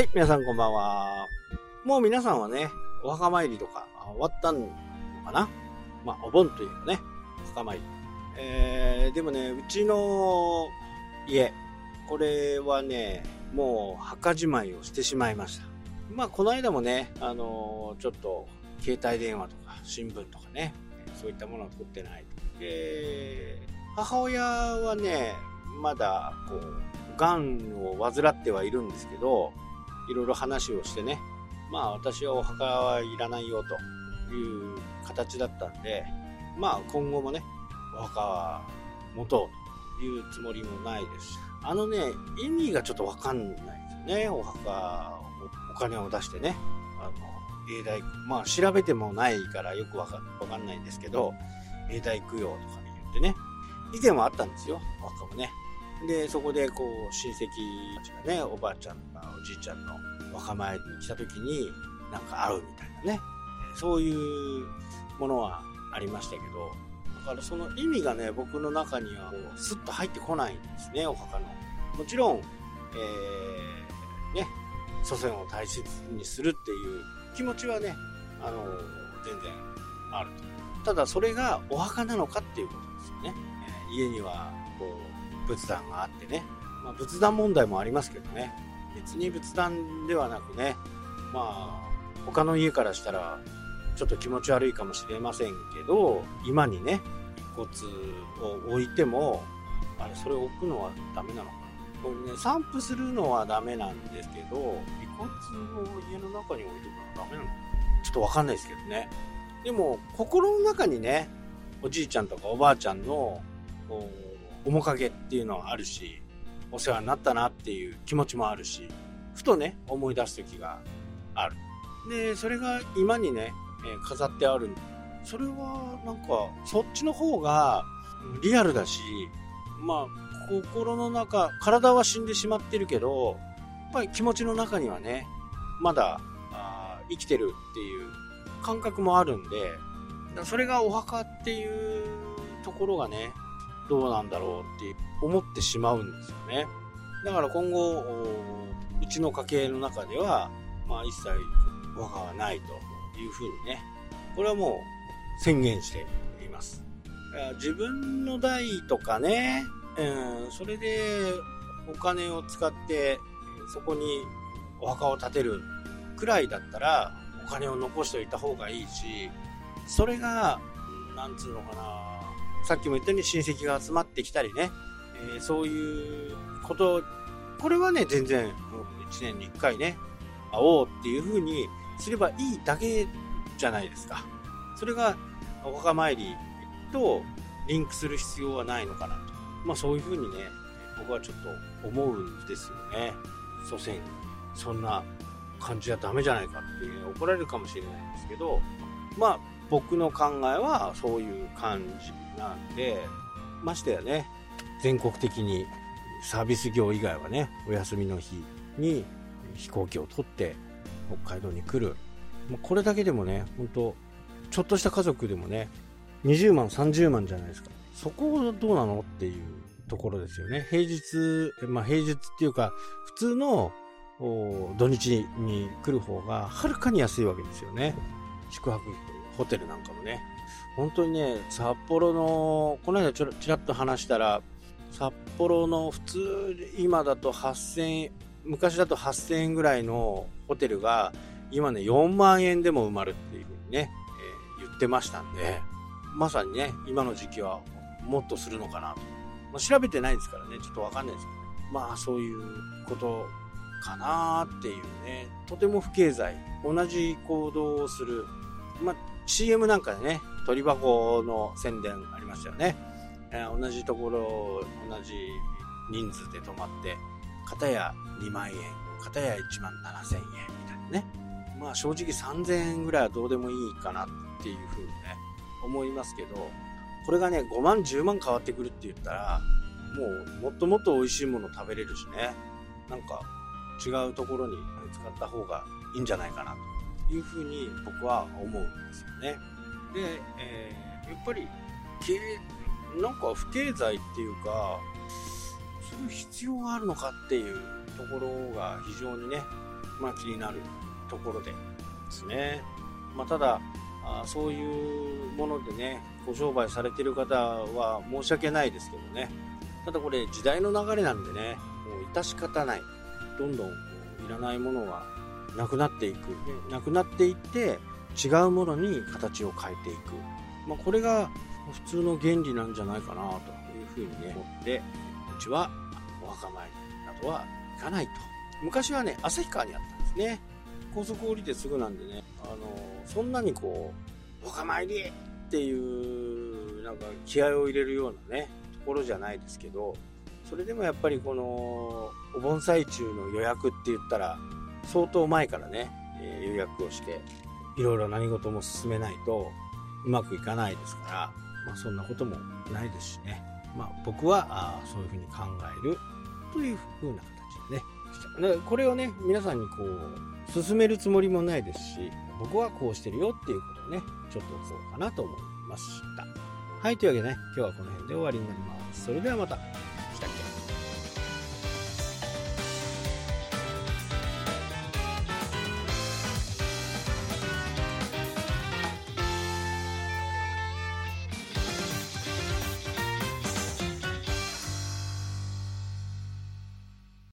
はい、皆さんこんばんは。もう皆さんはね、お墓参りとか終わったのかな？まあ、お盆というかね、お墓参り。えー、でもね、うちの家、これはね、もう墓じまいをしてしまいました。まあ、この間もね、あのー、ちょっと、携帯電話とか新聞とかね、そういったものを取ってない。で、母親はね、まだ、こう、癌を患ってはいるんですけど、いろいろ話をしてね、まあ私はお墓はいらないよという形だったんで、まあ今後もね、お墓は持とうというつもりもないです、あのね、意味がちょっとわかんないですよね、お墓、お金を出してね。あの、永代、まあ調べてもないからよくわかわかんないんですけど、永代供養とか言ってね、以前はあったんですよ、お墓もね。で、そこでこう親戚たちがね、おばあちゃんとかおじいちゃんの若参りに来た時になんか会うみたいなね、そういうものはありましたけど、だからその意味がね、僕の中にはこうスッと入ってこないんですね、お墓の。もちろん、えー、ね、祖先を大切にするっていう気持ちはね、あの、全然あると。ただそれがお墓なのかっていうことですよね。家にはこう仏壇があってね、まあ、仏壇問題もありますけどね。別に仏壇ではなくね。まあ他の家からしたらちょっと気持ち悪いかもしれませんけど今にね遺骨を置いてもあれそれを置くのはダメなのかな。これね散布するのはダメなんですけど遺骨を家の中に置いとくのはダメなのかちょっと分かんないですけどね。でも心の中にねおじいちゃんとかおばあちゃんの面影っていうのはあるし、お世話になったなっていう気持ちもあるし、ふとね、思い出す時がある。で、それが今にね、え飾ってある。それはなんか、そっちの方がリアルだし、まあ、心の中、体は死んでしまってるけど、やっぱり気持ちの中にはね、まだあ生きてるっていう感覚もあるんで、それがお墓っていうところがね、どうなんだろうって思ってしまうんですよね。だから今後、うちの家系の中では、まあ一切和がはないというふうにね、これはもう宣言しています。自分の代とかね、うん、それでお金を使ってそこにお墓を建てるくらいだったらお金を残しておいた方がいいし、それが、なんつうのかな、さっきも言ったように親戚が集まってきたりね、えー、そういうこと、これはね、全然、1年に1回ね、会おうっていう風にすればいいだけじゃないですか。それがお墓参りとリンクする必要はないのかなと。まあそういう風にね、僕はちょっと思うんですよね。祖先、そんな感じじゃダメじゃないかっていう、怒られるかもしれないんですけど、まあ僕の考えはそういう感じなんで、ましてやね、全国的にサービス業以外はね、お休みの日に飛行機を取って北海道に来る。これだけでもね、本当ちょっとした家族でもね、20万、30万じゃないですか。そこどうなのっていうところですよね。平日、まあ平日っていうか、普通の土日に来る方がはるかに安いわけですよね。宿泊費ホテルなんかもね。本当にね、札幌の、この間ちょちらっと話したら、札幌の普通、今だと8000円、昔だと8000円ぐらいのホテルが、今ね、4万円でも埋まるっていうふうにね、えー、言ってましたんで、まさにね、今の時期はもっとするのかなと。まあ、調べてないですからね、ちょっとわかんないですけど、まあそういうことかなっていうね、とても不経済、同じ行動をする、まあ CM なんかでね、鳥箱の宣伝ありましたよね。えー、同じところ、同じ人数で泊まって、片や2万円、片や1万7000円みたいなね。まあ正直3000円ぐらいはどうでもいいかなっていうふうにね、思いますけど、これがね、5万、10万変わってくるって言ったら、もうもっともっと美味しいもの食べれるしね、なんか違うところに使った方がいいんじゃないかなというふうに僕は思うんですよね。で、えー、やっぱりなんか不経済っていうかそういう必要があるのかっていうところが非常にねまあ、気になるところでですね。まあ、ただあ、そういうものでね、ご商売されてる方は申し訳ないですけどね。ただこれ時代の流れなんでね、もう致し方ない。どんどんいらないものはなくなっていく。なくなっていって、違うものに形を変えていく。まあ、これが普通の原理なんじゃないかなというふうにね、思って、うちはお墓参りなどは行かないと。昔はね、旭川にあったんですね。高速降りてすぐなんでね、あの、そんなにこう、お墓参りっていう、なんか気合を入れるようなね、ところじゃないですけど、それでもやっぱりこの、お盆最中の予約って言ったら、相当前からね、えー、予約をして、いろいろ何事も進めないとうまくいかないですから、まあ、そんなこともないですしね。まあ、僕はあそういうふうに考えるというふうな形でね。でこれをね、皆さんにこう、進めるつもりもないですし、僕はこうしてるよっていうことをね、ちょっとそうかなと思いました。はい、というわけでね、今日はこの辺で終わりになります。それではまた。